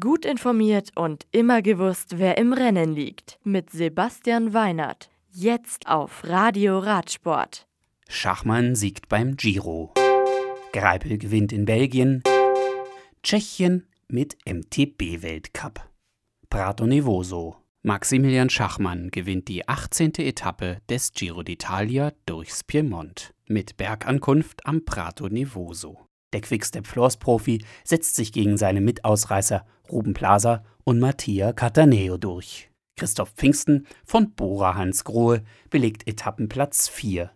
Gut informiert und immer gewusst, wer im Rennen liegt. Mit Sebastian Weinert. Jetzt auf Radio Radsport. Schachmann siegt beim Giro. Greipel gewinnt in Belgien. Tschechien mit MTB-Weltcup. Prato Nevoso. Maximilian Schachmann gewinnt die 18. Etappe des Giro d'Italia durchs Piemont mit Bergankunft am Prato Nevoso. Der Quickstep-Floors-Profi setzt sich gegen seine Mitausreißer Ruben Plaza und Mattia Cataneo durch. Christoph Pfingsten von Bora Hans Grohe belegt Etappenplatz 4.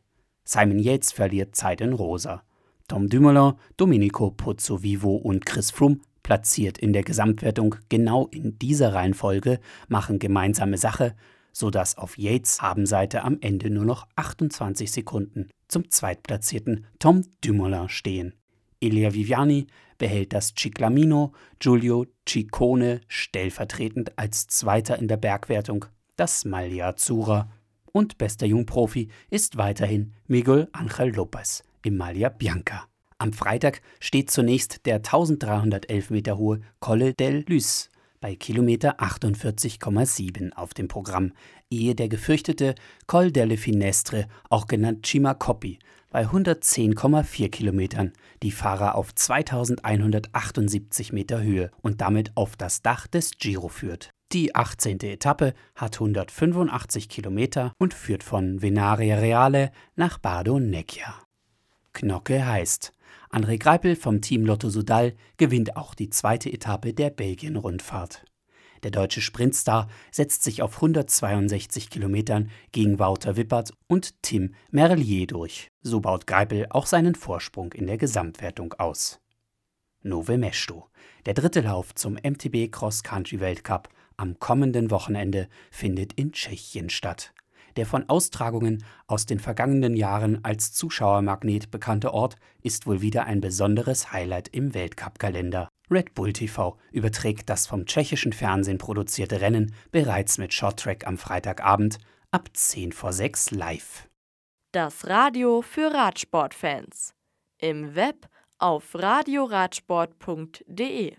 Simon Yates verliert Zeit in Rosa. Tom Dumoulin, Domenico Pozzovivo und Chris Froome platziert in der Gesamtwertung genau in dieser Reihenfolge, machen gemeinsame Sache, sodass auf Yates Habenseite am Ende nur noch 28 Sekunden zum zweitplatzierten Tom Dumoulin stehen. Elia Viviani behält das Ciclamino, Giulio Ciccone stellvertretend als Zweiter in der Bergwertung das Maglia Azzurra und bester Jungprofi ist weiterhin Miguel Angel Lopez im Maglia Bianca. Am Freitag steht zunächst der 1311 Meter hohe Colle del Lys bei Kilometer 48,7 auf dem Programm, ehe der gefürchtete Col delle Finestre, auch genannt Cimacoppi, bei 110,4 Kilometern die Fahrer auf 2178 Meter Höhe und damit auf das Dach des Giro führt. Die 18. Etappe hat 185 Kilometer und führt von Venaria Reale nach Bardo Necchia. Knocke heißt, André Greipel vom Team Lotto Sudal gewinnt auch die zweite Etappe der Belgien-Rundfahrt. Der deutsche Sprintstar setzt sich auf 162 Kilometern gegen Wouter Wippert und Tim Merlier durch. So baut Greipel auch seinen Vorsprung in der Gesamtwertung aus. Nove Mesto. Der dritte Lauf zum MTB Cross Country Weltcup am kommenden Wochenende findet in Tschechien statt. Der von Austragungen aus den vergangenen Jahren als Zuschauermagnet bekannte Ort ist wohl wieder ein besonderes Highlight im Weltcup-Kalender. Red Bull TV überträgt das vom tschechischen Fernsehen produzierte Rennen bereits mit Shorttrack am Freitagabend ab 10 vor 6 live. Das Radio für Radsportfans. Im Web auf radioradsport.de